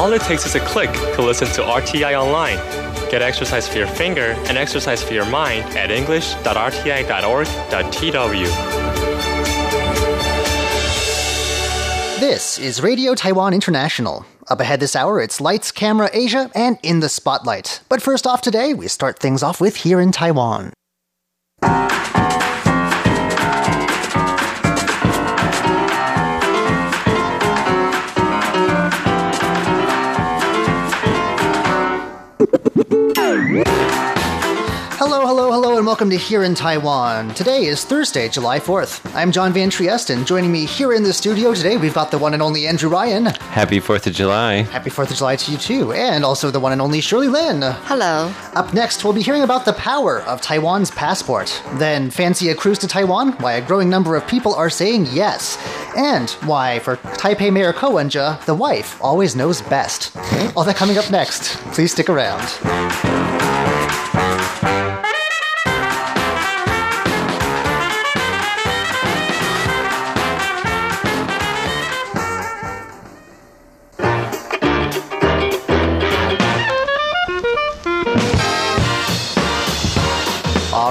All it takes is a click to listen to RTI online. Get exercise for your finger and exercise for your mind at english.rti.org.tw. This is Radio Taiwan International. Up ahead this hour, it's Lights, Camera, Asia, and In the Spotlight. But first off today, we start things off with Here in Taiwan. Hello, hello, hello, and welcome to Here in Taiwan. Today is Thursday, July 4th. I'm John Van Trieste, and joining me here in the studio today, we've got the one and only Andrew Ryan. Happy 4th of July. Happy 4th of July to you too, and also the one and only Shirley Lin. Hello. Up next, we'll be hearing about the power of Taiwan's passport. Then, fancy a cruise to Taiwan? Why a growing number of people are saying yes. And why, for Taipei Mayor Ko Wen-je, the wife always knows best. All that coming up next. Please stick around.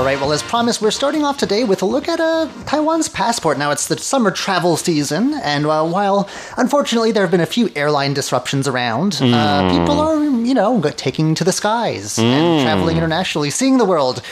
Right, well, as promised, we're starting off today with a look at uh, Taiwan's passport. Now, it's the summer travel season, and uh, while unfortunately there have been a few airline disruptions around, Mm. uh, people are, you know, taking to the skies and traveling internationally, seeing the world.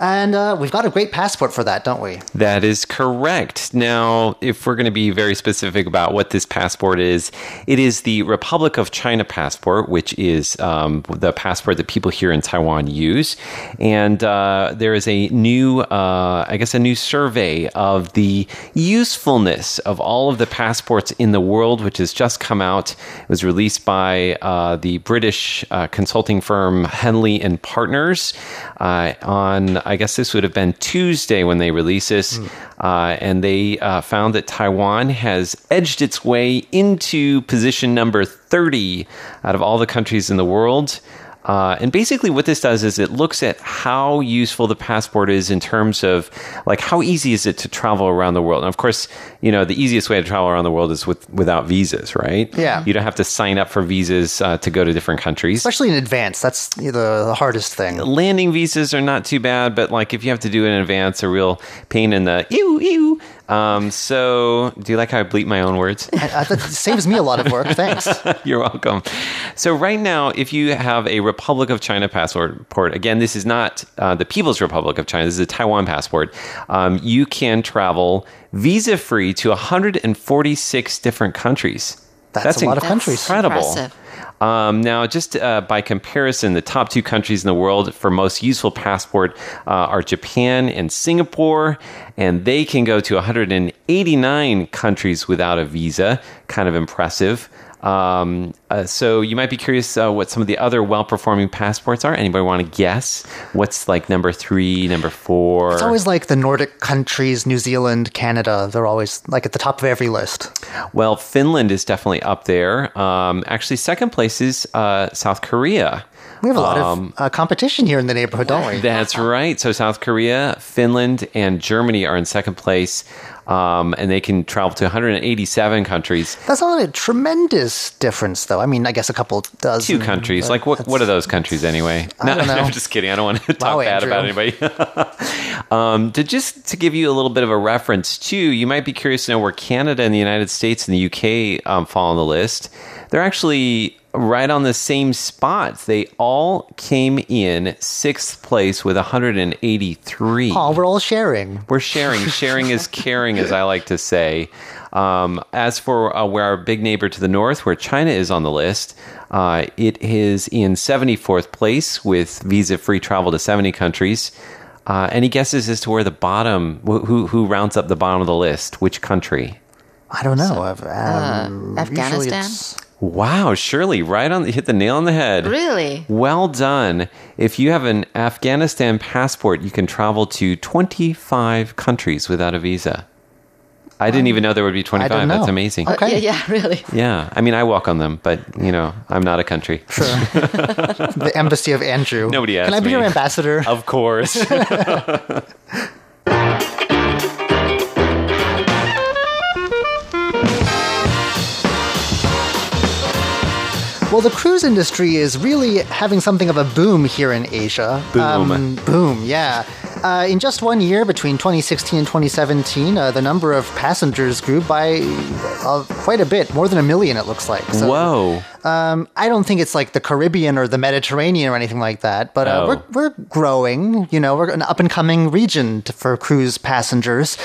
And uh, we've got a great passport for that, don't we? That is correct. Now, if we're going to be very specific about what this passport is, it is the Republic of China passport, which is um, the passport that people here in Taiwan use. And uh, there is a new, uh, I guess, a new survey of the usefulness of all of the passports in the world, which has just come out. It was released by uh, the British uh, consulting firm Henley and Partners uh, on, I guess this would have been Tuesday when they released this. Uh, and they uh, found that Taiwan has edged its way into position number 30 out of all the countries in the world. Uh, and basically, what this does is it looks at how useful the passport is in terms of like how easy is it to travel around the world. And of course, you know the easiest way to travel around the world is with without visas, right? Yeah. you don't have to sign up for visas uh, to go to different countries. Especially in advance. That's the, the hardest thing. Landing visas are not too bad, but like if you have to do it in advance, a real pain in the ew ew. Um, so, do you like how I bleep my own words? That saves me a lot of work. Thanks. You're welcome. So, right now, if you have a Republic of China passport, again, this is not uh, the People's Republic of China, this is a Taiwan passport, um, you can travel visa free to 146 different countries. That's a lot of countries. Incredible. Um, now, just uh, by comparison, the top two countries in the world for most useful passport uh, are Japan and Singapore, and they can go to 189 countries without a visa. Kind of impressive. Um, uh, so you might be curious uh, what some of the other well-performing passports are. Anybody want to guess what's like number three, number four? It's always like the Nordic countries, New Zealand, Canada. They're always like at the top of every list. Well, Finland is definitely up there. Um, actually, second place is uh, South Korea. We have a lot Um, of uh, competition here in the neighborhood, don't we? That's right. So South Korea, Finland, and Germany are in second place, um, and they can travel to 187 countries. That's not a tremendous difference, though. I mean, I guess a couple dozen. Two countries. Like what? What are those countries anyway? I don't know. I'm just kidding. I don't want to talk Wow, bad Andrew. about anybody. um, to just to give you a little bit of a reference too, you might be curious to know where Canada and the United States and the UK um, fall on the list. They're actually right on the same spot. They all came in sixth place with 183. Oh, we're all sharing. We're sharing. Sharing is caring, as I like to say. Um, as for uh, where our big neighbor to the north, where China is on the list, uh, it is in 74th place with visa free travel to 70 countries. Uh, any guesses as to where the bottom, wh- who, who rounds up the bottom of the list? Which country? I don't know. I've- um, usually Afghanistan? It's- Wow, Shirley, right on, the hit the nail on the head. Really? Well done. If you have an Afghanistan passport, you can travel to 25 countries without a visa. I didn't even know there would be 25. didn't That's know. amazing. Uh, Okay. yeah, yeah, really. Yeah. I mean, I walk on them, but, you know, I'm not a country. Sure. the embassy of Andrew. Nobody asked Can I be me. your ambassador? Of course. Well, the cruise industry is really having something of a boom here in Asia. Boom. boom, yeah. Uh, in just one year, between 2016 and 2017, uh, the number of passengers grew by uh, quite a bit, more than a million, it looks like. So, Whoa. Um, I don't think it's like the Caribbean or the Mediterranean or anything like that, but uh, oh. we're, we're growing. You know, we're an up and coming region to, for cruise passengers,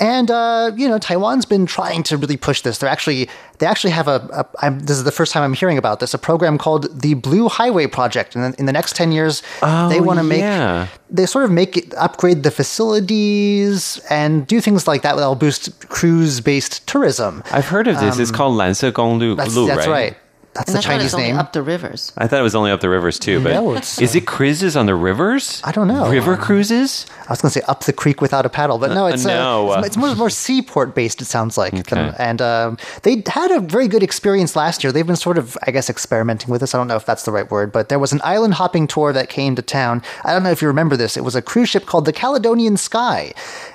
and uh, you know, Taiwan's been trying to really push this. They're actually they actually have a, this is the first time I'm hearing about this a program called the Blue Highway Project, and in the next ten years oh, they want to make yeah. they sort of make it, upgrade the facilities and do things like that that'll boost cruise based tourism. I've heard of this. Um, it's called Lanse Gonglu. That's, that's right? right. That's And the I thought it Chinese only name. up the rivers. I thought it was only up the rivers too, but No, it's, is it cruises on the rivers? I don't know. River cruises? I was going to say up the creek without a paddle, but no, it's, no, uh, uh, it's, it's more, more seaport based. It sounds like, Okay. and um, they had a very good experience last year. They've been sort of, I guess, experimenting with this. I don't know if that's the right word, but there was an island hopping tour that came to town. I don't know if you remember this. It was a cruise ship called the Caledonian Sky,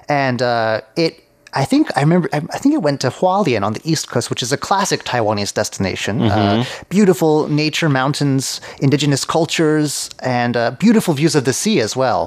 and uh, it. I think I remember. I I think it went to Hualien on the east coast, which is a classic Taiwanese destination. Uh, beautiful nature, mountains, indigenous cultures, and uh, beautiful views of the sea as well.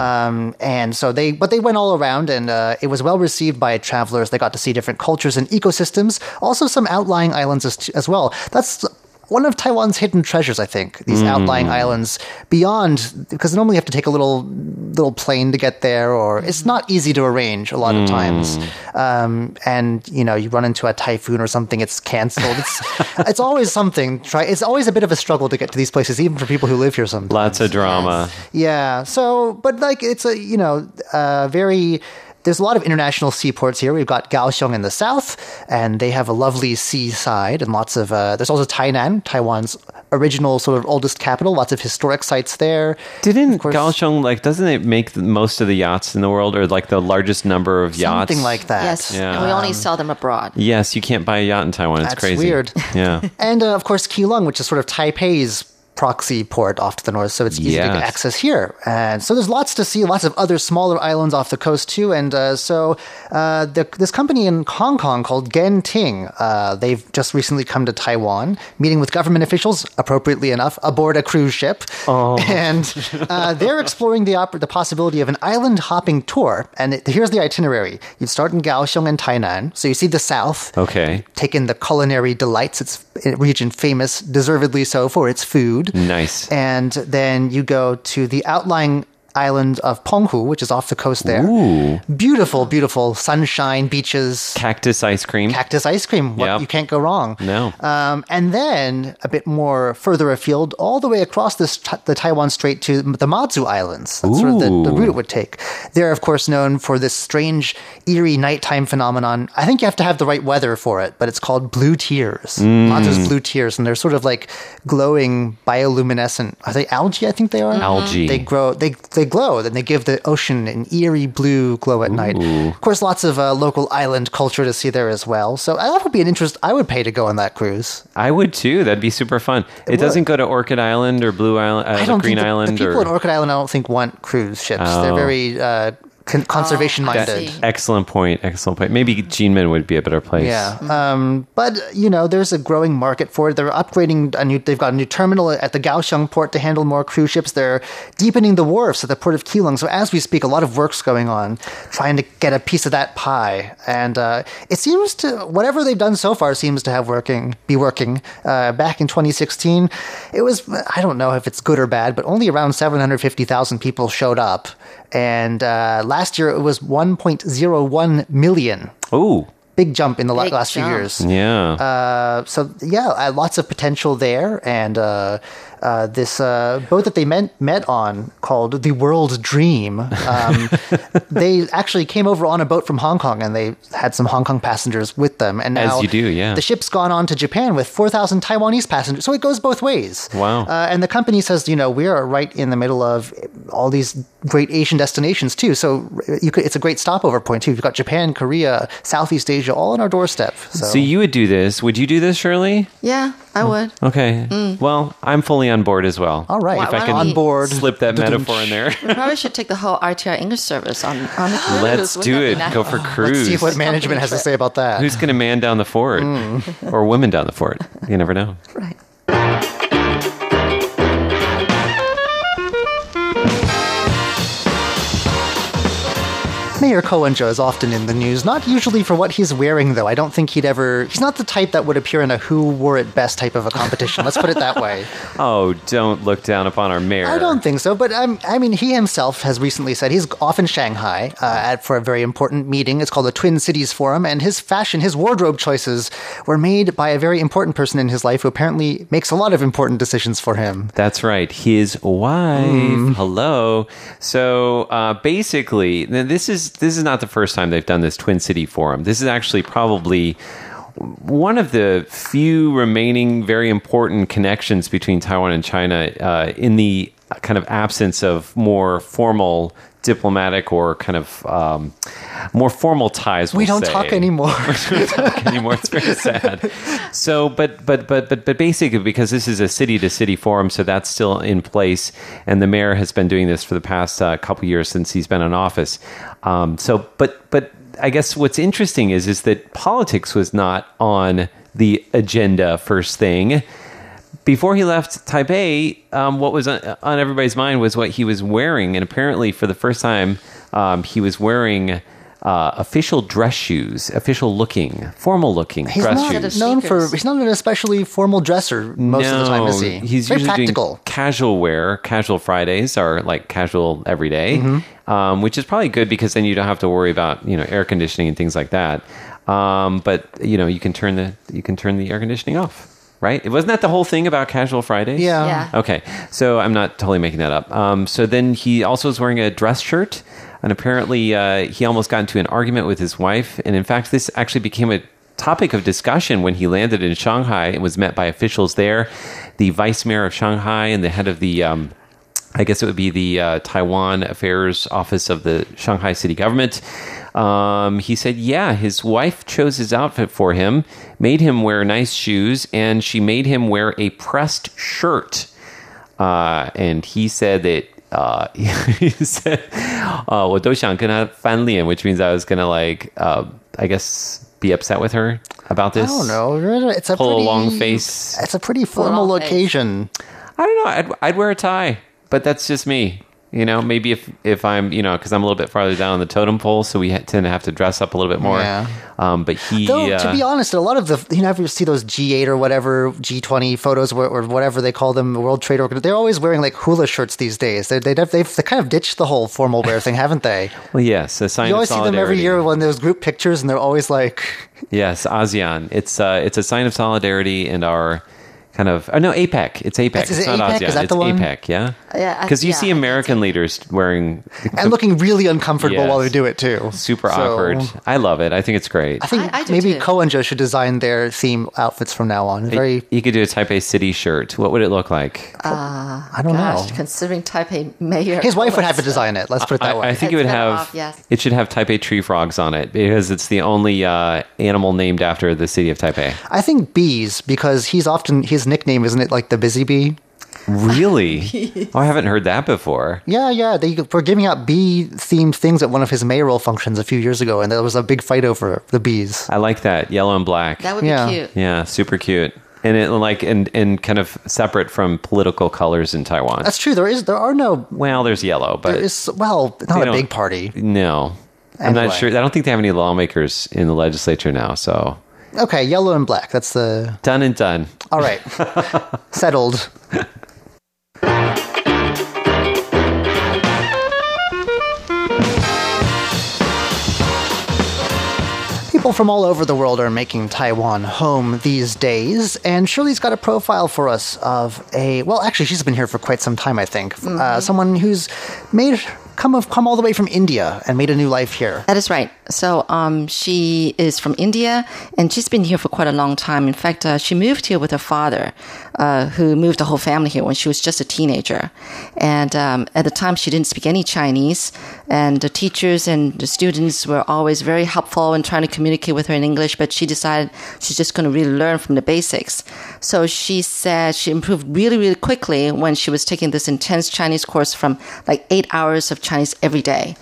Um, and so they, but they went all around, and uh, it was well received by travelers. They got to see different cultures and ecosystems, also some outlying islands as, as well. That's one of Taiwan's hidden treasures, I think. These outlying islands beyond, because normally you have to take a little little plane to get there, or it's not easy to arrange a lot of times. Um, and you know, you run into a typhoon or something, it's canceled. It's it's always something. Try. It's always a bit of a struggle to get to these places, even for people who live here. Sometimes. Lots of drama. Yeah. So, but like, it's a you know, uh, very. There's a lot of international seaports here. We've got Kaohsiung in the south, and they have a lovely seaside and lots of. Uh, there's also Tainan, Taiwan's original sort of oldest capital. Lots of historic sites there. Didn't Of course- Kaohsiung like doesn't it make most of the yachts in the world or like the largest number of yachts? Something like that. Yes, Yeah. and we only sell them abroad. Yes, you can't buy a yacht in Taiwan. It's That's crazy. weird. Yeah. And uh, of course, Keelung, which is sort of Taipei's proxy port off to the north, so it's easy to get access here. And so there's lots to see, lots of other smaller islands off the coast too. And uh, so uh, the, this company in Hong Kong called Genting, uh, they've just recently come to Taiwan, meeting with government officials, appropriately enough, aboard a cruise ship. And uh, they're exploring the, op- the possibility of an island hopping tour. And it, here's the itinerary. You start in Kaohsiung and Tainan, so you see the south Okay. take in the culinary delights. It's region famous, deservedly so, for its food. Nice. And then you go to the outlying island of Penghu, which is off the coast there. Ooh. Beautiful, beautiful sunshine, beaches, Cactus ice cream. cactus ice cream. What, Yep. You can't go wrong. No. Um, and then a bit more further afield, all the way across this, the Taiwan Strait to the Matsu Islands. That's sort of the, the route it would take. They're, of course, known for this strange, eerie nighttime phenomenon. I think you have to have the right weather for it, but it's called blue tears. Mm. Matsu's blue tears, and they're sort of like glowing bioluminescent. Are they algae? I think they are. Algae. They grow. They they glow, then they give the ocean an eerie blue glow at night. Of course, lots of uh, local island culture to see there as well. So uh, that would be an interest. I would pay to go on that cruise. I would too. That'd be super fun. It, doesn't go to Orchid Island or Blue Island, uh, I don't Green the, Island the people or in Orchid Island. I don't think want cruise ships. They're Oh. very uh, con- conservation I minded. see. Excellent point. Excellent point. Maybe Jinmen would be a better place. Yeah, um, but you know, there's a growing market for it. They're upgrading a new. They've got a new terminal at the Kaohsiung port to handle more cruise ships. They're deepening the wharfs at the port of Keelung. So as we speak, a lot of work's going on, trying to get a piece of that pie. And uh, it seems to whatever they've done so far seems to have working, be working. Uh, back in 2016, it was I don't know if it's good or bad, but only around 750,000 people showed up. And uh, last year it was 1.01 million. Oh, Big jump in the Big last few years. yeah. Uh, so yeah, uh, lots of potential there, and uh, this uh, boat that they met met on called the World Dream. Um, they actually came over on a boat from Hong Kong, and they had some Hong Kong passengers with them. And As you do, yeah. The ship's gone on to Japan with four thousand Taiwanese passengers, so it goes both ways. Wow. Uh, and the company says, you know, we are right in the middle of all these great Asian destinations too. So you could, it's a great stopover point too. You've got Japan, Korea, Southeast Asia, all on our doorstep. So, so you would do this. Would you do this, Shirley? Yeah, I oh. would. Okay. Mm. Well, I'm fully on board as well. all right, Why- If I why can don't on board. slip that metaphor in there. We probably should take the whole RTI English service on on the cruise. Let's Wouldn't do that be it. nice? Go for Let's cruise. see what management has to say about that. Who's going to man down the fort? Mm. Or women down the fort? You never know. Right. Mayor Ko Wen-je is often in the news, not usually for what he's wearing, though. I don't think he'd ever. He's not the type that would appear in a who wore it best type of a competition. Let's put it that way. Oh, don't look down upon our mayor. I don't think so, but um, I mean, he himself has recently said he's off in Shanghai uh, at, for a very important meeting. It's called the Twin Cities Forum, and his fashion, his wardrobe choices were made by a very important person in his life who apparently makes a lot of important decisions for him. That's right. His wife. Mm. Hello. So uh, basically, this is this is not the first time they've done this Twin City Forum. This is actually probably one of the few remaining very important connections between Taiwan and China uh, in the kind of absence of more formal diplomatic or kind of um, more formal ties. We we'll don't say talk anymore. we don't talk anymore. It's very sad. So, but but but but but basically, because this is a city to city forum, so that's still in place, and the mayor has been doing this for the past uh, couple years since he's been in office. Um, so, but but I guess what's interesting is is that politics was not on the agenda first thing. Before he left Taipei, um, what was on, everybody's mind was what he was wearing, and apparently, for the first time, um, he was wearing uh, official dress shoes, official looking, formal looking He's dress shoes. known for. He's not an especially formal dresser most of the time, is he? He's very usually practical. doing casual wear. Casual Fridays are like casual every day, Mm-hmm. um, which is probably good because then you don't have to worry about you know air conditioning and things like that. Um, but you know you can turn the you can turn the air conditioning off, right? It wasn't that the whole thing about casual Fridays. Yeah. Yeah. Okay, so I'm not totally making that up. Um, so then he also was wearing a dress shirt, and apparently uh, he almost got into an argument with his wife. And in fact, this actually became a topic of discussion when he landed in Shanghai and was met by officials there, the vice mayor of Shanghai and the head of the. Um, I guess it would be the uh, Taiwan Affairs Office of the Shanghai City Government. Um, he said, yeah, his wife chose his outfit for him, made him wear nice shoes, and she made him wear a pressed shirt. Uh, and he said that. Uh, he said, uh, 我都想跟他翻脸, which means I was gonna like, uh, I guess, be upset with her about I this. don't know. It's a Pull a pretty long face. It's a pretty formal long face. occasion. I don't know. I'd, I'd wear a tie, but that's just me. You know, maybe if if I'm, you know, because I'm a little bit farther down on the totem pole, so we ha- tend to have to dress up a little bit more. Yeah. Um, but he, Though, uh, to be honest, a lot of the you know, if you see those G8 or whatever G20 photos or, or whatever they call them, World Trade Organization, they're always wearing like hula shirts these days. They, they, they've, they've kind of ditched the whole formal wear thing, haven't they? well, yes, a sign You of always see them every year when there's group pictures, and they're always like, Yes, ASEAN. It's uh, it's a sign of solidarity and our kind of. Oh no, APEC. It's APEC. Is it's not APEC? ASEAN. Is that it's the one? APEC. Yeah. Yeah, Because you yeah, see American leaders wearing and looking really uncomfortable Yes. while they do it too. super So, awkward. I love it. I think it's great. I think I- I do maybe too. Ko Wen-je should design their theme outfits from now on. Very, you could do a Taipei City shirt. What would it look like? I don't Gosh, know. considering Taipei mayor. His wife would have to design it. Let's put it that I, way. I think it It's would better have. off, yes. It should have Taipei tree frogs on it because it's the only uh, animal named after the city of Taipei. I think bees because he's often his nickname isn't it like the busy bee? Really? oh, I haven't heard that before. Yeah, yeah. They were giving out bee themed things at one of his mayoral functions a few years ago, and there was a big fight over the bees. I like that yellow and black. That would Yeah. be cute. yeah, super cute. And it like and and kind of separate from political colors in Taiwan. That's true. There is there are no well, there's yellow, but there is well not a big party. No, I'm not sure. I don't think they have any lawmakers in the legislature now. So Okay, yellow and black. That's the done and done. All right. Settled. People from all over the world are making Taiwan home these days, and Shirley's got a profile for us of a well, actually, she's been here for quite some time, I think. Uh, someone who's made come of come all the way from India and made a new life here. That is right. So um, she is from India, and she's been here for quite a long time. In fact, uh, she moved here with her father, uh, who moved the whole family here when she was just a teenager. And um, at the time, she didn't speak any Chinese, and the teachers and the students were always very helpful in trying to communicate with her in English. But she decided she's just going to really learn from the basics. So she said she improved really, really quickly when she was taking this intense Chinese course from like eight hours of Chinese every day.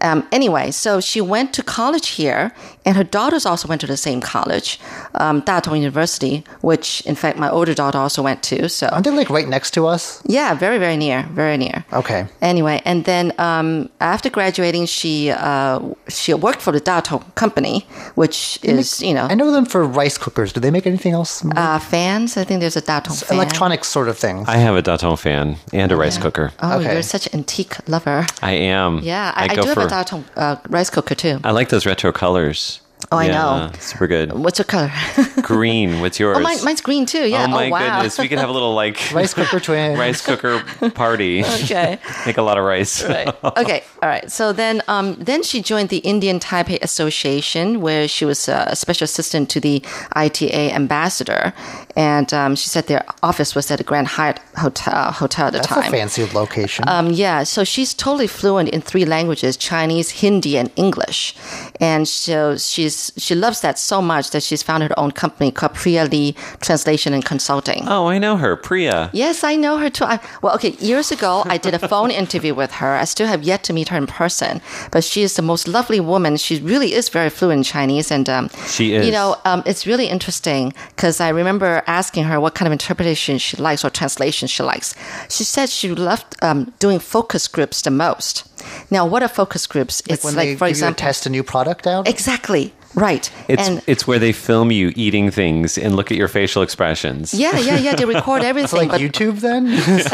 Um, anyway, so she went to college here, and her daughters also went to the same college, um, Datong University, which in fact my older daughter also went to. So Aren't they like right next to us? yeah, very very near, very near. Okay. Anyway, and then um, after graduating, she uh, she worked for the Datong company, which is you know I know them for rice cookers. Do they make anything else? uh, fans. I think there's a Datong fan. Electronic sort of thing. I have a Datong fan and a rice cooker. Oh, Okay. you're such an antique lover. I am. Yeah, I, I, go do have for. A Datong uh, rice cooker too. I like those retro colors. Oh, I know. Super good. What's your color? Green. What's yours? oh, mine, mine's green too. Yeah. Oh my wow. goodness. We could have a little like rice cooker twin. rice cooker party. okay. Make a lot of rice. Right. Okay. All right. So then, um, then she joined the Indian Taipei Association, where she was uh, a special assistant to the ITA ambassador, and um, she said their office was at the Grand Hyatt Hotel hotel at the That's time. a fancy location. Um, yeah, so she's totally fluent in three languages: Chinese, Hindi, and English. And so she's she loves that so much that she's founded her own company called Priya Lee Translation and Consulting. Oh, I know her. Priya. Yes, I know her too. I, well, okay, years ago, I did a phone interview with her. I still have yet to meet her in person, but she is the most lovely woman. She really is very fluent in Chinese, and um, She is. You know, um, it's really interesting because I remember asking her what kind of interpretation she likes or translation she likes. She said she loved um, doing focus groups the most. Now, what are focus groups? like it's when like, for give you a example, test a new product out. exactly right, It's and it's where they film you eating things and look at your facial expressions. yeah, yeah, yeah. They record It's everything, like but YouTube then?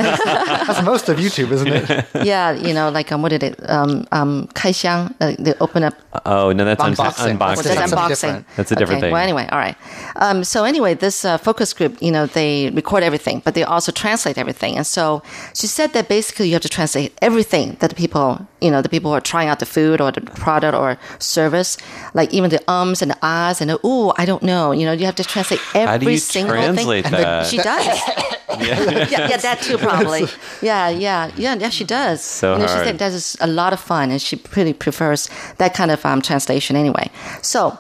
That's most of YouTube, isn't it? yeah, you know, like um, what did it? Um, um, 开箱, uh, they open up Oh no, that's Unboxing. unboxing. Well, Well, That's that's unboxing. different. That's a different okay. thing. Well, anyway, all right. Um, so anyway, this uh, focus group, you know, they record everything, but they also translate everything. And so she said that basically you have to translate everything that the people, you know, the people who are trying out the food or the product or service, like even the ums and the ahs and the ooh, I don't know. You know, you have to translate every do you single translate thing. that? She does. yeah. yeah, that too probably. Yeah, yeah, yeah, yeah. She does. So you know, She hard. said that is a lot of fun, and she pretty prefers that kind of um, translation anyway. So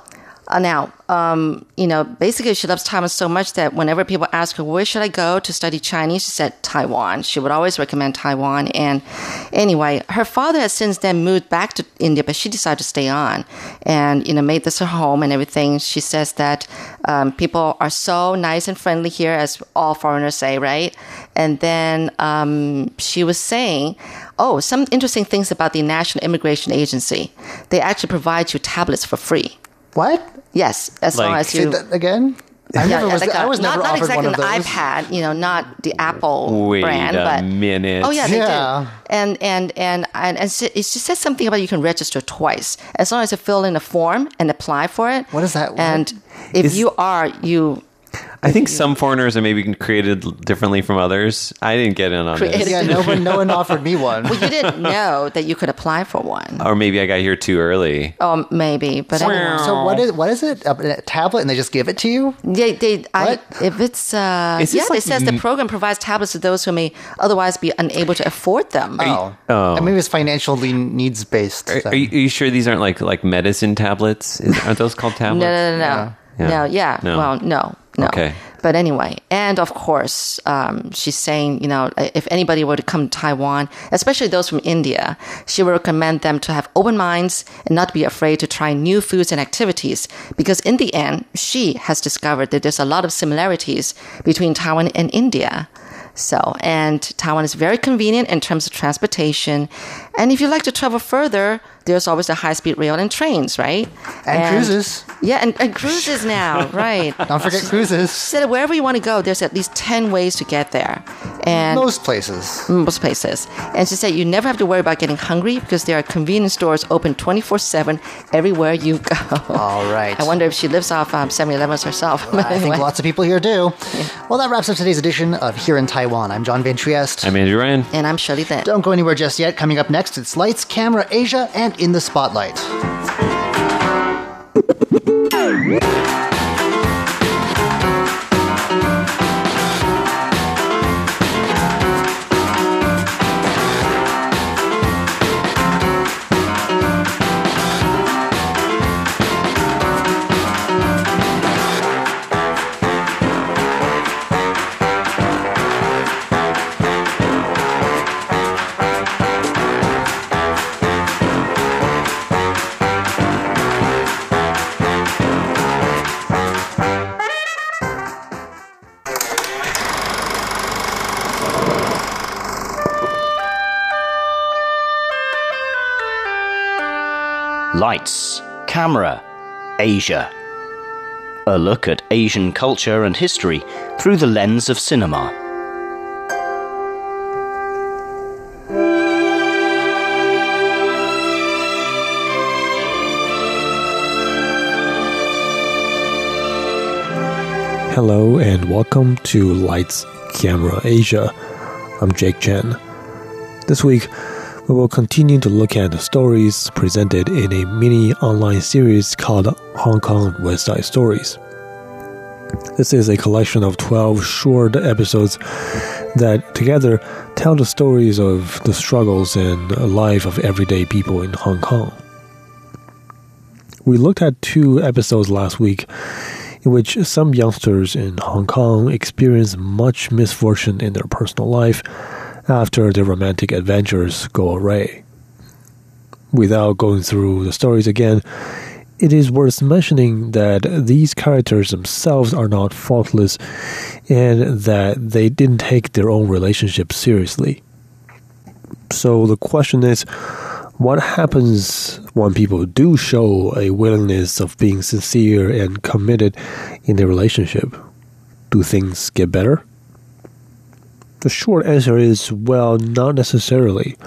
now, um, you know, basically, she loves Taiwan so much that whenever people ask her where should I go to study Chinese, she said Taiwan. She would always recommend Taiwan. And anyway, her father has since then moved back to India, but she decided to stay on, and you know, made this her home and everything. She says that um, people are so nice and friendly here, as all foreigners say, right? And then um, she was saying, oh, some interesting things about the National Immigration Agency. They actually provide you tablets for free. What? Yes, as long Like- as Say you. that again? I Yeah, never yeah, was. like I a- was not, never not offered exactly one of an those. iPad, you know, not the Apple Wait brand, a but minute. oh yeah, they Yeah. do. And and and and, and she- it just says something about you can register twice as long as you fill in a form and apply for it. What is that? What? And if Is- you are, you I think some foreigners are maybe created differently from others. I didn't get in on Created- this. Yeah, no one, no one offered me one. well, you didn't know that you could apply for one. Or maybe I got here too early. Oh, maybe, but anyway. So what is what is it? A, a tablet, and they just give it to you? They, they, I, What? if it's, uh, Is yeah, this it like says the program provides tablets to those who may otherwise be unable to afford them. Oh, oh. And maybe it's financially needs based. Are, are, you, are you sure these aren't like like medicine tablets? Is, aren't those called tablets? No, no, no, no. Yeah. No, yeah. No. Well, no, no. Okay. But anyway, and of course, um, she's saying, you know, if anybody were to come to Taiwan, especially those from India, she would recommend them to have open minds and not be afraid to try new foods and activities. Because in the end, she has discovered that there's a lot of similarities between Taiwan and India. So, and Taiwan is very convenient in terms of transportation. And if you like to travel further, there's always the high speed rail and trains, right? And cruises. Yeah, and, and cruises now, right? Don't forget cruises. Said wherever you want to go, there's at least 10 ways to get there. And Most places. most places. And she said you never have to worry about getting hungry because there are convenience stores open 24 7 everywhere you go. All right. I wonder if she lives off um, 7 Elevens herself. But I think lots of people here do. Well, that wraps up today's edition of Here in Taiwan. I'm John Van Trieste. I'm Andrew Ryan. And I'm Shirley Then. Don't go anywhere just yet. Coming up next, it's Lights, Camera, Asia, and In the Spotlight. Lights, Camera, Asia. A look at Asian culture and history through the lens of cinema. Hello and welcome to Lights Camera Asia. I'm Jake Chen. This week, we will continue to look at the stories presented in a mini online series called Hong Kong West Side Stories. This is a collection of 12 short episodes that together tell the stories of the struggles and life of everyday people in Hong Kong. We looked at two episodes last week in which some youngsters in Hong Kong experience much misfortune in their personal life after their romantic adventures go awry. Without going through the stories again, it is worth mentioning that these characters themselves are not faultless and that they didn't take their own relationship seriously. So the question is what happens when people do show a willingness of being sincere and committed in their relationship? Do things get better? The short answer is well, not necessarily.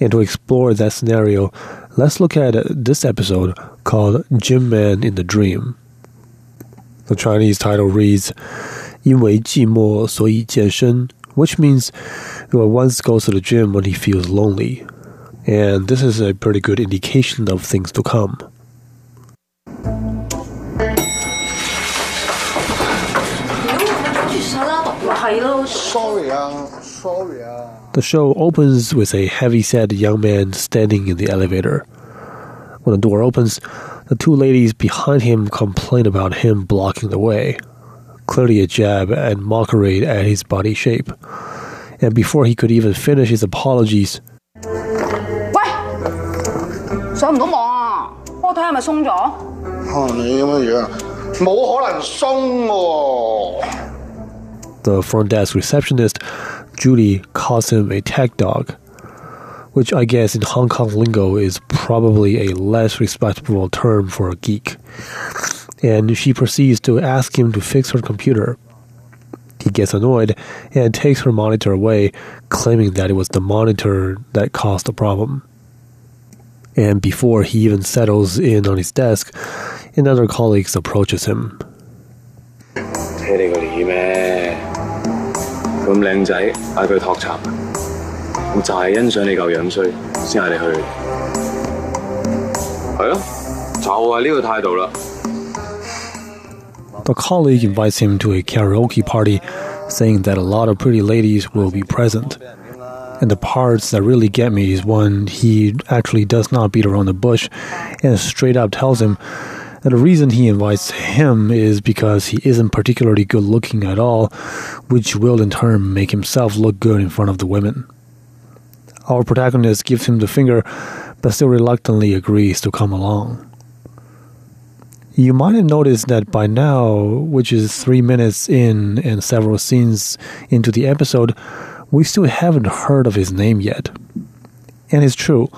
And to explore that scenario, let's look at this episode called Gym Man in the Dream. The Chinese title reads 因为寂寞所以健身 which means one goes to the gym when he feels lonely and this is a pretty good indication of things to come. The show opens with a heavy-set young man standing in the elevator. When the door opens, the two ladies behind him complain about him blocking the way, clearly a jab and mockery at his body shape. And before he could even finish his apologies, 上唔到网啊！波胎系咪松咗？吓你咁嘅样，冇可能松喎。 the front desk receptionist, Judy, calls him a tech dog, which I guess in Hong Kong lingo is probably a less respectable term for a geek. And she proceeds to ask him to fix her computer. He gets annoyed and takes her monitor away, claiming that it was the monitor that caused the problem. And before he even settles in on his desk, another colleague approaches him. 睇你个脸咩？咁靓仔，嗌佢托茶，我就系欣赏你嚿样衰，先嗌你去。系咯，就系呢个态度啦。The colleague invites him to a karaoke party, saying that a lot of pretty ladies will be present. And the parts that really get me is when he actually does not beat around the bush and straight up tells him that the reason he invites him is because he isn't particularly good looking at all, which will in turn make himself look good in front of the women. Our protagonist gives him the finger, but still reluctantly agrees to come along. You might have noticed that by now, which is three minutes in and several scenes into the episode, we still haven't heard of his name yet. And it's true.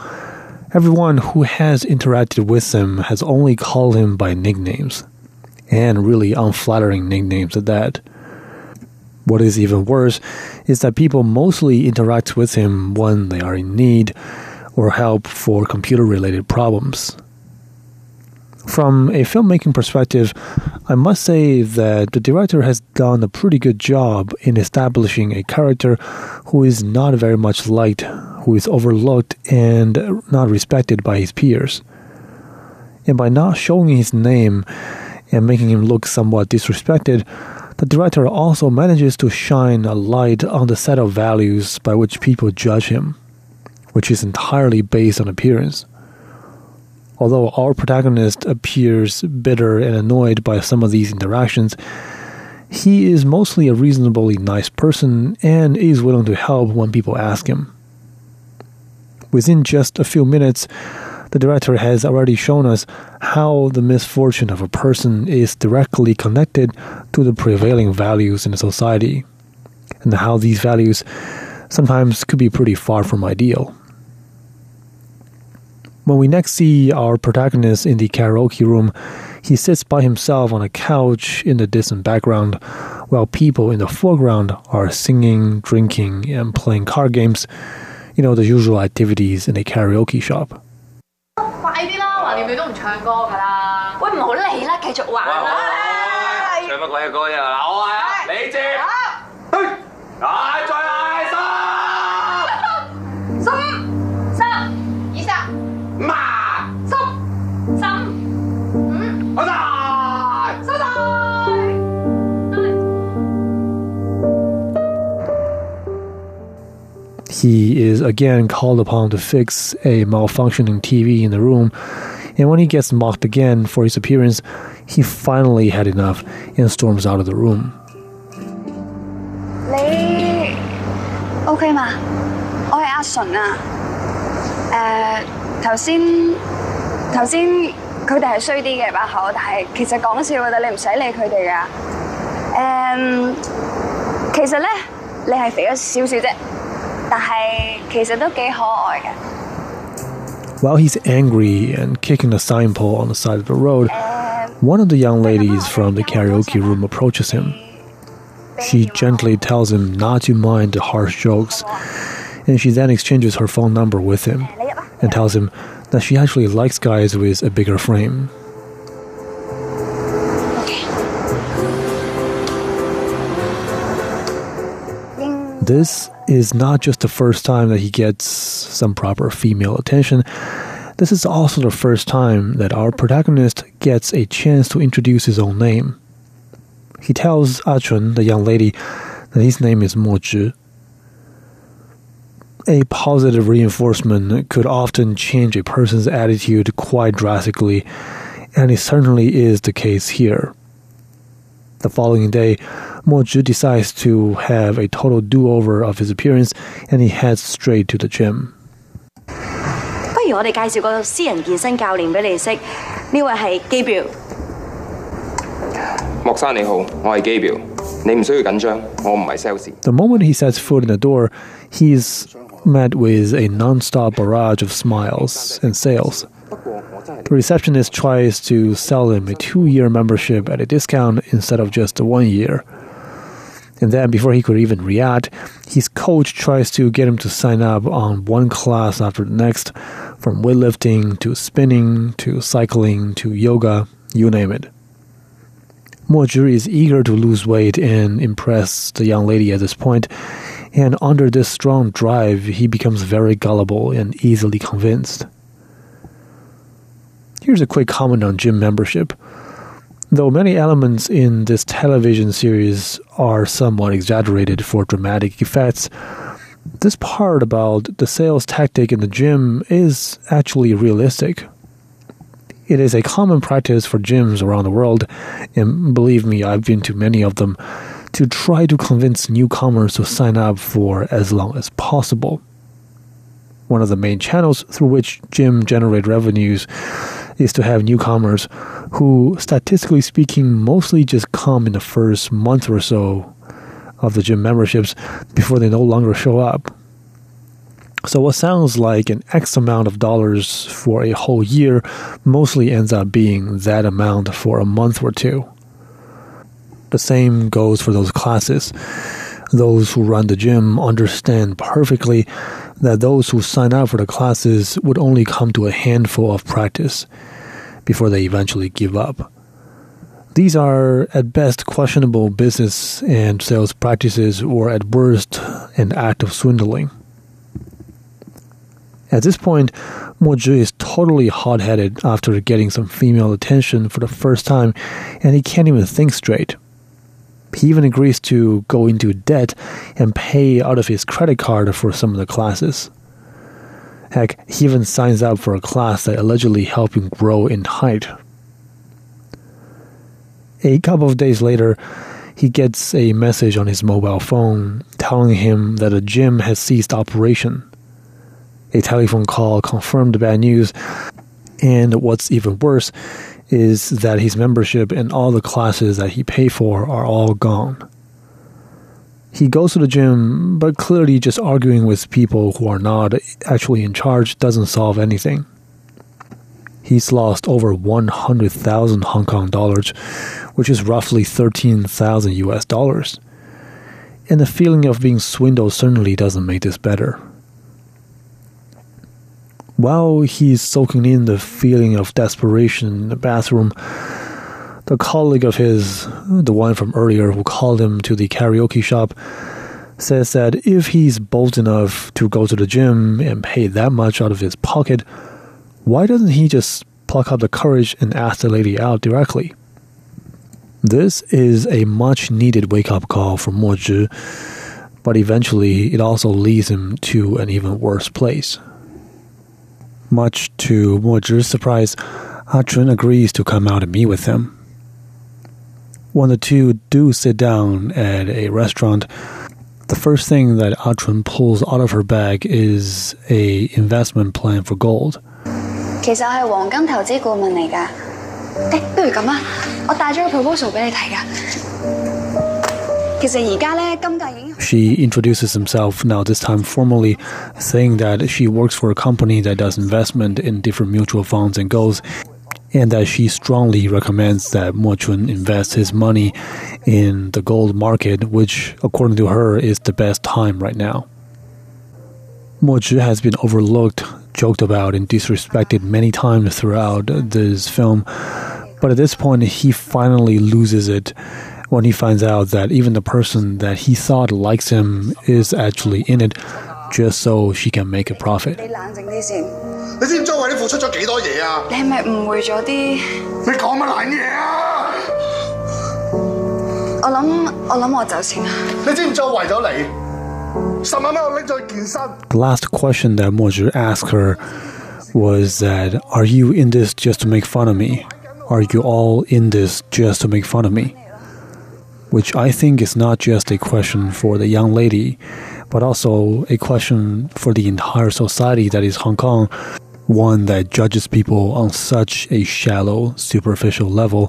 Everyone who has interacted with him has only called him by nicknames, and really unflattering nicknames at that. What is even worse is that people mostly interact with him when they are in need or help for computer related problems. From a filmmaking perspective, I must say that the director has done a pretty good job in establishing a character who is not very much liked, who is overlooked and not respected by his peers. And by not showing his name and making him look somewhat disrespected, the director also manages to shine a light on the set of values by which people judge him, which is entirely based on appearance. Although our protagonist appears bitter and annoyed by some of these interactions, he is mostly a reasonably nice person and is willing to help when people ask him. Within just a few minutes, the director has already shown us how the misfortune of a person is directly connected to the prevailing values in a society, and how these values sometimes could be pretty far from ideal. When we next see our protagonist in the karaoke room, he sits by himself on a couch in the distant background, while people in the foreground are singing, drinking, and playing card games. You know, the usual activities in a karaoke shop. 快啲啦，横掂你都唔唱歌㗎啦。喂，唔好理啦，继续玩啦。唱乜鬼嘅歌啫？ He is again called upon to fix a malfunctioning TV in the room, and when he gets mocked again for his appearance, he finally had enough and storms out of the room. 你 OK 嘛？我系阿纯啊。诶头先头先佢哋系衰啲嘅把口，但系其实讲笑嘅啫，你唔使理佢哋噶。诶、其实咧你系肥咗少少啫， 但系其实都几可爱嘅。 While he's angry and kicking a sign pole on the side of the road, one of the young ladies from the karaoke room approaches him. She gently tells him not to mind the harsh jokes, and she then exchanges her phone number with him and tells him that she actually likes guys with a bigger frame. This is not just the first time that he gets some proper female attention. This is also the first time that our protagonist gets a chance to introduce his own name. He tells A Chun, the young lady, that his name is Mo Zhi. A positive reinforcement could often change a person's attitude quite drastically, and it certainly is the case here. The following day, Mo Zhi decides to have a total do over of his appearance and he heads straight to the gym. 不如我哋介绍个私人健身教练俾你识，呢位系基表。莫生你好，我系机表，你唔需要紧张，我唔系 sales。 The moment he sets foot in the door, he's met with a non-stop barrage of smiles and sales. The receptionist tries to sell him a two-year membership at a discount instead of just one year. And then, before he could even react, his coach tries to get him to sign up on one class after the next, from weightlifting to spinning to cycling to yoga, you name it. Mojiri is eager to lose weight and impress the young lady at this point, and under this strong drive, he becomes very gullible and easily convinced. Here's a quick comment on gym membership. Though many elements in this television series are somewhat exaggerated for dramatic effects, this part about the sales tactic in the gym is actually realistic. It is a common practice for gyms around the world, and believe me, I've been to many of them, to try to convince newcomers to sign up for as long as possible. One of the main channels through which gym generate revenues is to have newcomers who, statistically speaking, mostly just come in the first month or so of the gym memberships before they no longer show up. So, what sounds like an X amount of dollars for a whole year mostly ends up being that amount for a month or two. The same goes for those classes. Those who run the gym understand perfectly that those who sign up for the classes would only come to a handful of practice before they eventually give up. These are at best questionable business and sales practices, or at worst, an act of swindling. At this point, Moju is totally hot headed after getting some female attention for the first time, and he can't even think straight. He even agrees to go into debt and pay out of his credit card for some of the classes. Heck, he even signs up for a class that allegedly helped him grow in height. A couple of days later, he gets a message on his mobile phone telling him that a gym has ceased operation. A telephone call confirmed the bad news, and what's even worse is that his membership and all the classes that he paid for are all gone. He goes to the gym, but clearly just arguing with people who are not actually in charge doesn't solve anything. he's lost over 100,000 Hong Kong dollars, which is roughly 13,000 US dollars. And the feeling of being swindled certainly doesn't make this better. While he's soaking in the feeling of desperation in the bathroom, the colleague of his, the one from earlier who called him to the karaoke shop, says that if he's bold enough to go to the gym and pay that much out of his pocket, why doesn't he just pluck up the courage and ask the lady out directly? This is a much needed wake up call for Mo Zhi, but eventually it also leads him to an even worse place. Much to Mo Zhi's surprise, Ah Chun agrees to come out and meet with him. When the two do sit down at a restaurant, the first thing that Ah Chun pulls out of her bag is a investment plan for gold. 其实我系黄金投资顾问嚟㗎。诶，不如咁啊，我带咗个 proposal 俾你睇㗎。 she introduces herself now, this time formally, saying that she works for a company that does investment in different mutual funds and goals, and that she strongly recommends that Mo Chun invest his money in the gold market, which, according to her, is the best time right now. Mo Zhi has been overlooked, joked about, and disrespected many times throughout this film, but at this point, he finally loses it when he finds out that even the person that he thought likes him is actually in it just so she can make a profit. The last question that Mo Zhi asked her was that Are you in this just to make fun of me? Are you all in this just to make fun of me? Which I think is not just a question for the young lady, but also a question for the entire society that is Hong Kong, one that judges people on such a shallow, superficial level,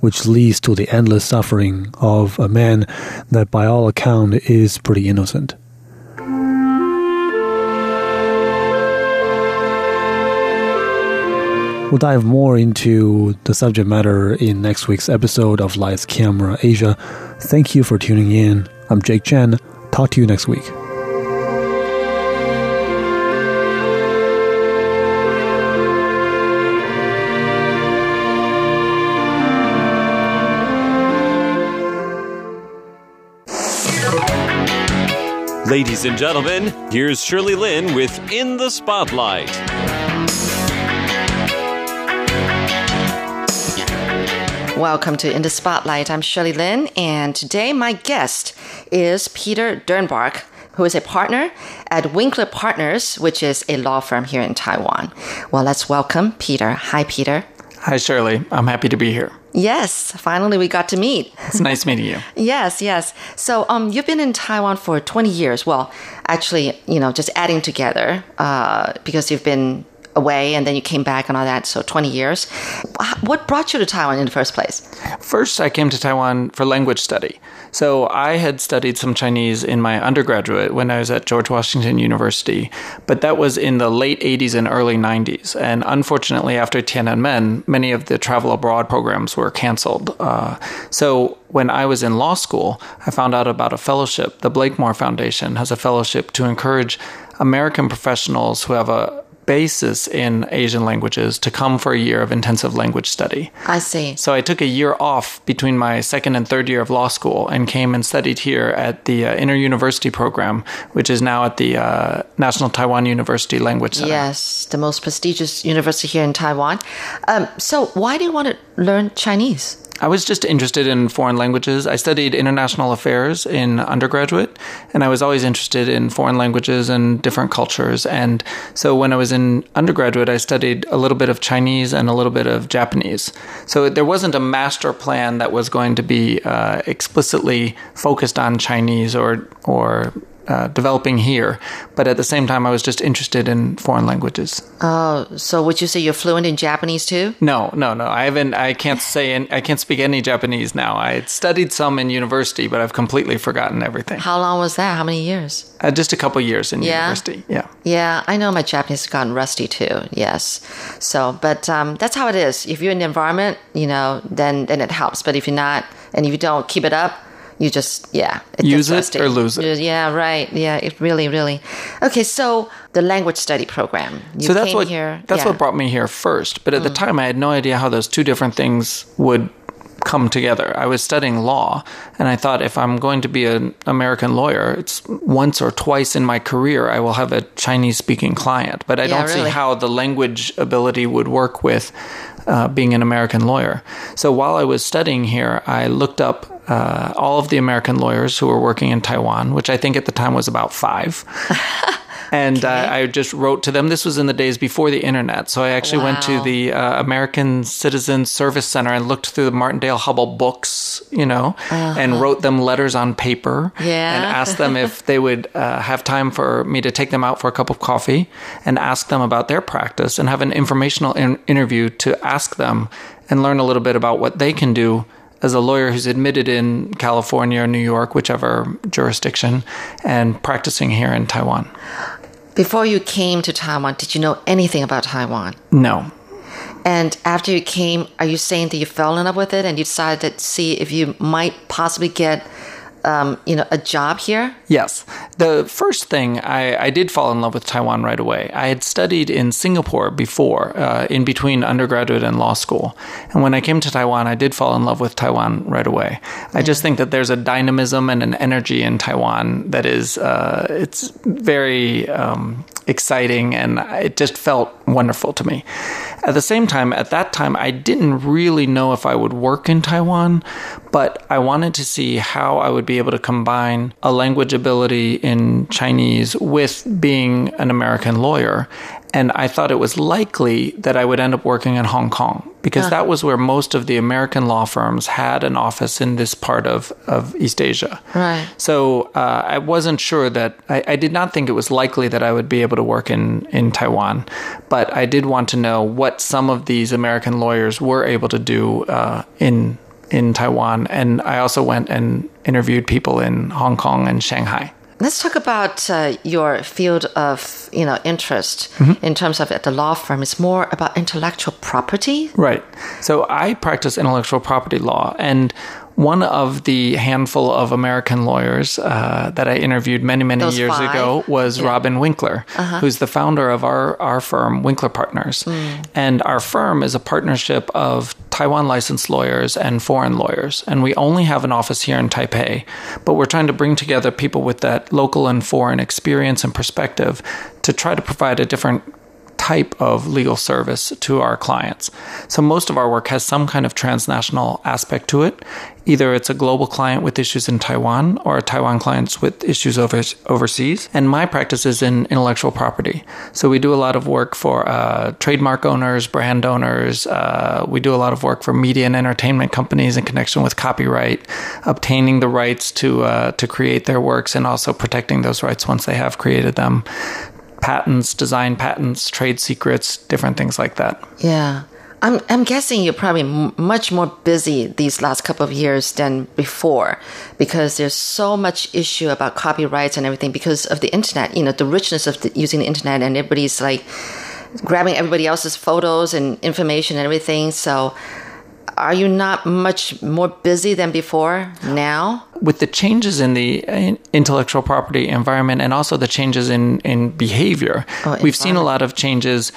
which leads to the endless suffering of a man that, by all account, is pretty innocent. We'll dive more into the subject matter in next week's episode of Lights Camera Asia. Thank you for tuning in. I'm Jake Chen. Talk to you next week. Ladies and gentlemen, here's Shirley Lin with In the Spotlight. Welcome to In the Spotlight. I'm Shirley Lin, and today my guest is Peter Dernbach, who is a partner at Winkler Partners, which is a law firm here in Taiwan. Well, let's welcome Peter. Hi, Peter. Hi, Shirley. I'm happy to be here. Yes, finally we got to meet. It's nice meeting you. Yes, yes. So, um, you've been in Taiwan for 20 years. Well, actually, you know, just adding together, uh, because you've been away and then you came back and all that. So 20 years. What brought you to Taiwan in the first place? First, I came to Taiwan for language study. So I had studied some Chinese in my undergraduate when I was at George Washington University, but that was in the late 80s and early 90s. And unfortunately, after Tiananmen, many of the travel abroad programs were canceled. Uh, so when I was in law school, I found out about a fellowship. The Blakemore Foundation has a fellowship to encourage American professionals who have a basis in Asian languages to come for a year of intensive language study. I see. So I took a year off between my second and third year of law school and came and studied here at the uh, Inter University program, which is now at the uh, National Taiwan University Language Center. Yes, the most prestigious university here in Taiwan. Um, so, why do you want to learn Chinese? I was just interested in foreign languages. I studied international affairs in undergraduate, and I was always interested in foreign languages and different cultures. And so when I was in undergraduate, I studied a little bit of Chinese and a little bit of Japanese. So there wasn't a master plan that was going to be uh, explicitly focused on Chinese or or uh, developing here. But at the same time, I was just interested in foreign languages. Oh, so would you say you're fluent in Japanese too? No, no, no. I haven't. I can't say. I can't speak any Japanese now. I had studied some in university, but I've completely forgotten everything. How long was that? How many years? Uh, just a couple years in Yeah? university. Yeah. Yeah, I know my Japanese has gotten rusty too. Yes, so but um, that's how it is. If you're in the environment, you know, then then it helps. But if you're not, and if you don't keep it up, you just yeah, it Use it or lose it. Yeah, right. Yeah, it really, really. Okay, so the language study program. You so that's came what here. that's yeah. Mm. what brought me here first. But at the time, I had no idea how those two different things would come together. I was studying law, and I thought if I'm going to be an American lawyer, it's once or twice in my career I will have a Chinese speaking client. But I Yeah, don't see how the language ability would work with uh, being an American lawyer. So while I was studying here, I looked up. Uh, all of the American lawyers who were working in Taiwan, which I think at the time was about five. And uh, I just wrote to them. This was in the days before the internet. So I actually went to the uh, American Citizen Service Center and looked through the Martindale Hubbell books, you know, and wrote them letters on paper Yeah. and asked them if they would uh, have time for me to take them out for a cup of coffee and ask them about their practice and have an informational in- interview to ask them and learn a little bit about what they can do as a lawyer who's admitted in California or New York, whichever jurisdiction, and practicing here in Taiwan. Before you came to Taiwan, did you know anything about Taiwan? No. And after you came, are you saying that you fell in love with it and you decided to see if you might possibly get, um, you know, a job here? Yes. The first thing, I, I did fall in love with Taiwan right away. I had studied in Singapore before, uh, in between undergraduate and law school. And when I came to Taiwan, I did fall in love with Taiwan right away. I just think that there's a dynamism and an energy in Taiwan that is, uh, it's very um, exciting and it just felt wonderful to me. At the same time, at that time, I didn't really know if I would work in Taiwan, but I wanted to see how I would be able to combine a language ability in Chinese with being an American lawyer. And I thought it was likely that I would end up working in Hong Kong because Ah. that was where most of the American law firms had an office in this part of, of East Asia. Right. So uh, I wasn't sure that I, I did not think it was likely that I would be able to work in in Taiwan, but I did want to know what some of these American lawyers were able to do uh, in in Taiwan, and I also went and interviewed people in Hong Kong and Shanghai. Let's talk about uh, your field of, you know, interest Mm-hmm. in terms of at the law firm. It's more about intellectual property. Right. So I practice intellectual property law, and one of the handful of American lawyers uh, that I interviewed many, many Those years five? ago was Yeah. Robin Winkler, Uh-huh. who's the founder of our, our firm, Winkler Partners. And our firm is a partnership of Taiwan licensed lawyers and foreign lawyers. And we only have an office here in Taipei, but we're trying to bring together people with that local and foreign experience and perspective to try to provide a different type of legal service to our clients. So most of our work has some kind of transnational aspect to it. Either it's a global client with issues in Taiwan or a Taiwan clients with issues over, overseas. And my practice is in intellectual property. So we do a lot of work for uh, trademark owners, brand owners. Uh, we do a lot of work for media and entertainment companies in connection with copyright, obtaining the rights to uh, to create their works, and also protecting those rights once they have created them patents, design patents, trade secrets, different things like that. Yeah. I'm, I'm guessing you're probably m- much more busy these last couple of years than before because there's so much issue about copyrights and everything because of the internet, you know, the richness of the, using the internet and everybody's like grabbing everybody else's photos and information and everything. So are you not much more busy than before now? With the changes in the uh, intellectual property environment and also the changes in, in behavior, Oh, we've seen a lot of changes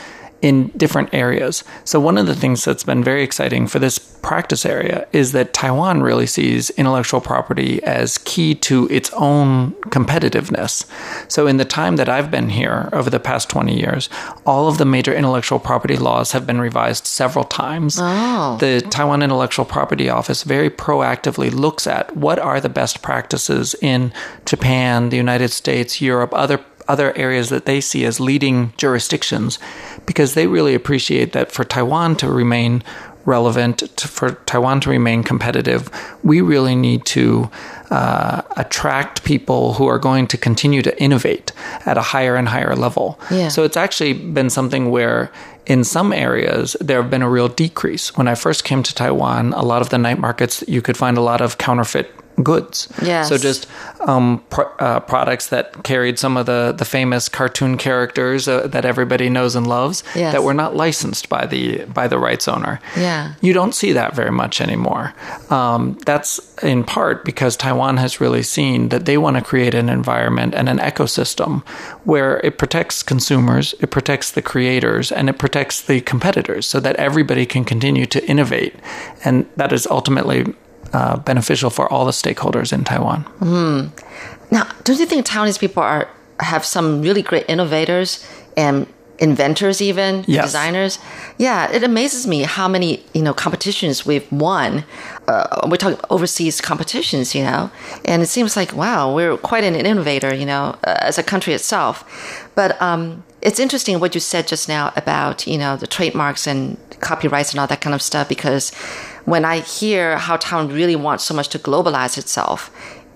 in different areas. So, one of the things that's been very exciting for this practice area is that Taiwan really sees intellectual property as key to its own competitiveness. So, in the time that I've been here over the past 20 years, all of the major intellectual property laws have been revised several times. Oh. The Taiwan Intellectual Property Office very proactively looks at what are the best practices in Japan, the United States, Europe, other other areas that they see as leading jurisdictions because they really appreciate that for Taiwan to remain relevant, to, for Taiwan to remain competitive, we really need to uh, attract people who are going to continue to innovate at a higher and higher level. Yeah. So it's actually been something where in some areas there have been a real decrease. When I first came to Taiwan, a lot of the night markets you could find a lot of counterfeit goods. Yes. So just um, pr- uh, products that carried some of the, the famous cartoon characters uh, that everybody knows and loves Yes. that were not licensed by the by the rights owner. Yeah. You don't see that very much anymore. Um, that's in part because Taiwan has really seen that they want to create an environment and an ecosystem where it protects consumers, it protects the creators, and it protects the competitors so that everybody can continue to innovate. And that is ultimately uh, beneficial for all the stakeholders in Taiwan. Hmm. Now, don't you think Taiwanese people are have some really great innovators and inventors, even Yes. designers? Yeah, it amazes me how many you know competitions we've won. Uh, we're talking overseas competitions, you know, and it seems like wow, we're quite an innovator, you know, uh, as a country itself. But um, it's interesting what you said just now about you know the trademarks and copyrights and all that kind of stuff because when I hear how Taiwan really wants so much to globalize itself,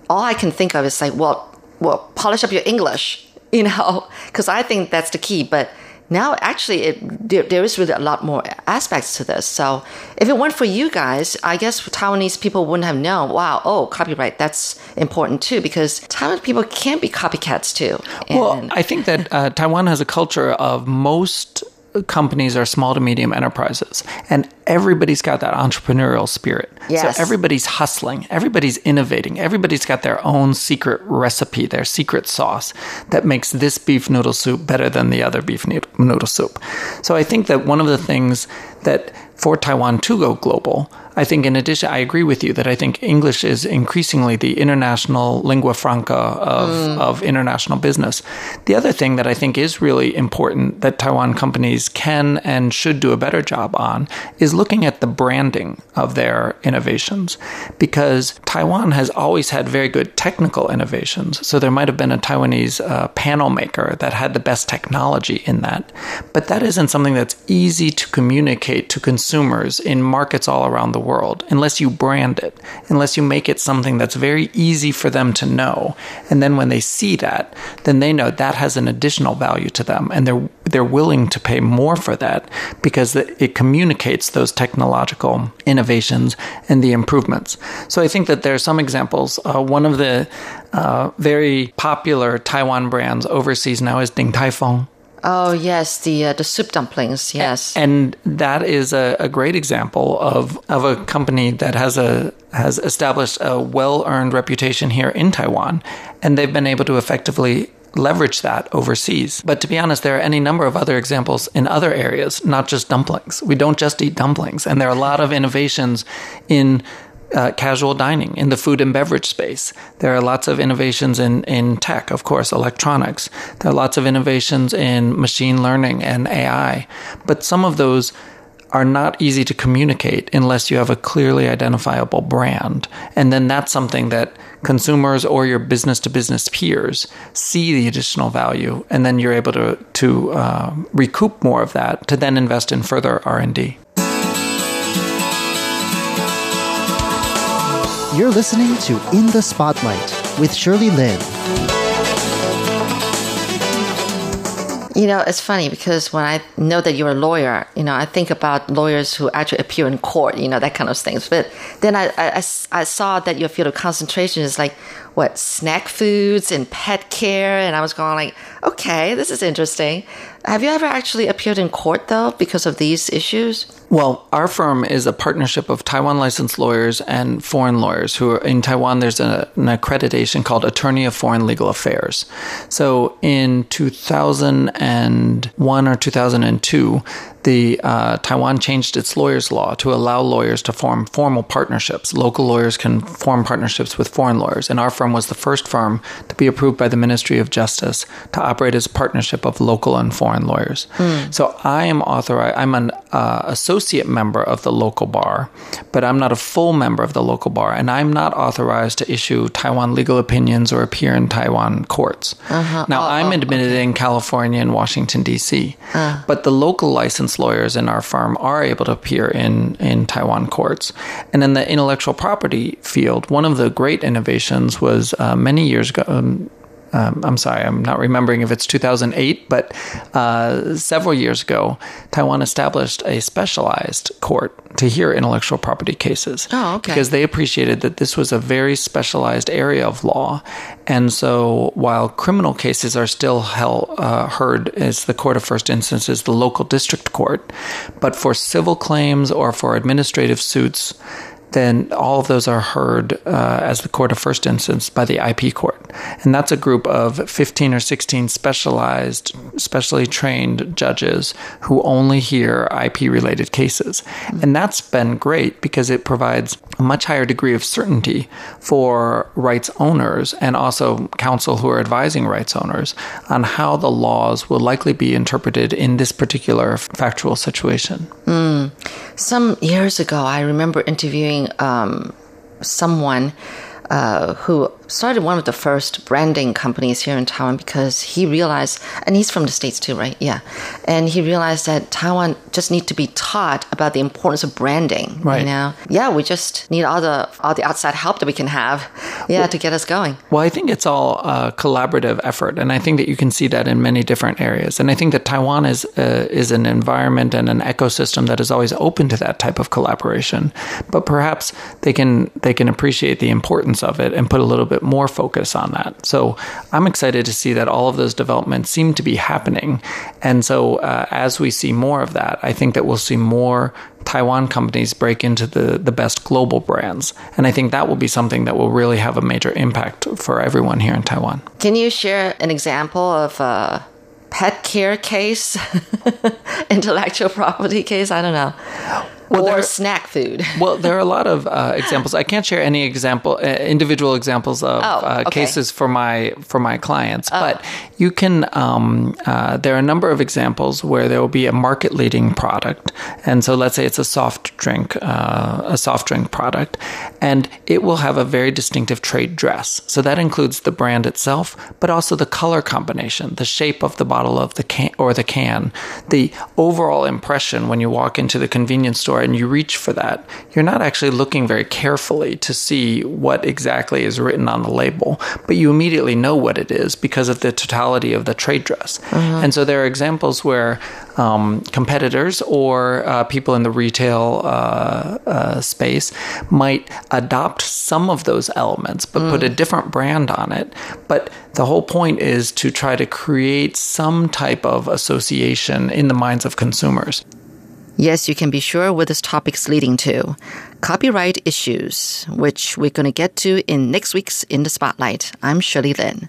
all I can think of is like, well, well, polish up your English, you know, because I think that's the key. But now, actually, it, there, there is really a lot more aspects to this. So, if it weren't for you guys, I guess Taiwanese people wouldn't have known. Wow, oh, copyright, that's important too, because Taiwanese people can be copycats too. Well, I think that uh, Taiwan has a culture of most companies are small to medium enterprises, and everybody's got that entrepreneurial spirit. Yes. So everybody's hustling, everybody's innovating, everybody's got their own secret recipe, their secret sauce that makes this beef noodle soup better than the other beef noodle noodle soup. So I think that one of the things that for Taiwan to go global, I think in addition, I agree with you that I think English is increasingly the international lingua franca of, Mm. of international business. The other thing that I think is really important that Taiwan companies can and should do a better job on is looking at the branding of their innovations because Taiwan has always had very good technical innovations. So there might have been a Taiwanese uh, panel maker that had the best technology in that. But that isn't something that's easy to communicate to consumers in markets all around the world unless you brand it, unless you make it something that's very easy for them to know. And then when they see that, then they know that has an additional value to them and they're they're willing to pay more for that because it communicates those technological innovations and the improvements. So I think that there are some examples. Uh, one of the uh, very popular Taiwan brands overseas now is Din Tai Fung. Oh yes, the uh, the soup dumplings, yes. And that is a, a great example of, of a company that has a has established a well earned reputation here in Taiwan, and they've been able to effectively leverage that overseas. But to be honest, there are any number of other examples in other areas, not just dumplings. We don't just eat dumplings, and there are a lot of innovations in uh, casual dining in the food and beverage space. There are lots of innovations in, in tech, of course, electronics. There are lots of innovations in machine learning and AI. But some of those are not easy to communicate unless you have a clearly identifiable brand. And then that's something that consumers or your business to business peers see the additional value, and then you're able to to uh, recoup more of that to then invest in further R You're listening to In the Spotlight with Shirley Lin. You know, it's funny because when I know that you're a lawyer, you know, I think about lawyers who actually appear in court, you know, that kind of things. But then I, I, I saw that your field of concentration is like, what, snack foods and pet care. And I was going like, okay, this is interesting. Have you ever actually appeared in court though because of these issues? Well, our firm is a partnership of Taiwan licensed lawyers and foreign lawyers who are in Taiwan. There's a, an accreditation called Attorney of Foreign Legal Affairs. So in 2001 or 2002, the uh, Taiwan changed its lawyers law to allow lawyers to form formal partnerships. Local lawyers can form partnerships with foreign lawyers, and our firm was the first firm to be approved by the Ministry of Justice to operate as a partnership of local and foreign lawyers. Hmm. So I am authorized. I'm an uh, associate member of the local bar, but I'm not a full member of the local bar, and I'm not authorized to issue Taiwan legal opinions or appear in Taiwan courts. Uh-huh. Now, Oh, I'm oh, admitted in California and Washington, D.C., Uh. but the local licensed lawyers in our firm are able to appear in, in Taiwan courts. And in the intellectual property field, one of the great innovations was uh, many years ago. Um, um, I'm sorry, I'm not remembering if it's 2008, but uh, several years ago, Taiwan established a specialized court to hear intellectual property cases. Oh, okay. Because they appreciated that this was a very specialized area of law. And so while criminal cases are still held, uh, heard as the court of first instance is the local district court, but for civil claims or for administrative suits, then all of those are heard uh, as the court of first instance by the IP court. And that's a group of 15 or 16 specialized, specially trained judges who only hear IP related cases. And that's been great because it provides a much higher degree of certainty for rights owners and also counsel who are advising rights owners on how the laws will likely be interpreted in this particular factual situation. Mm. Some years ago, I remember interviewing um, someone uh, who started one of the first branding companies here in Taiwan because he realized, and he's from the States too, right? Yeah. And he realized that Taiwan just need to be taught about the importance of branding. Right. You know? Yeah, we just need all the all the outside help that we can have, yeah, to get us going. Well, I think it's all a collaborative effort, and I think that you can see that in many different areas. And I think that Taiwan is uh, is an environment and an ecosystem that is always open to that type of collaboration. But perhaps they can they can appreciate the importance of it and put a little bit more focus on that. So I'm excited to see that all of those developments seem to be happening. And so uh, as we see more of that, I think that we'll see more Taiwan companies break into the, the best global brands. And I think that will be something that will really have a major impact for everyone here in Taiwan. Can you share an example of a pet care case, intellectual property case? I don't know. Well, or there- snack food. well, there are a lot of uh, examples. I can't share any example, uh, individual examples of Oh, uh, okay. cases for my for my clients, Oh. but you can. Um, uh, there are a number of examples where there will be a market leading product, and so let's say it's a soft drink, uh, a soft drink product, and it will have a very distinctive trade dress. So that includes the brand itself, but also the color combination, the shape of the bottle of the can or the can, the overall impression when you walk into the convenience store and you reach for that. You're not actually looking very carefully to see what exactly is written on the label, but you immediately know what it is because of the totality of the trade dress. Uh-huh. And so there are examples where um, competitors or uh, people in the retail uh, uh, space might adopt some of those elements, but put a different brand on it. But the whole point is to try to create some type of association in the minds of consumers. Yes, you can be sure where this topic's leading to. Copyright issues, which we're going to get to in next week's In the Spotlight. I'm Shirley Lin.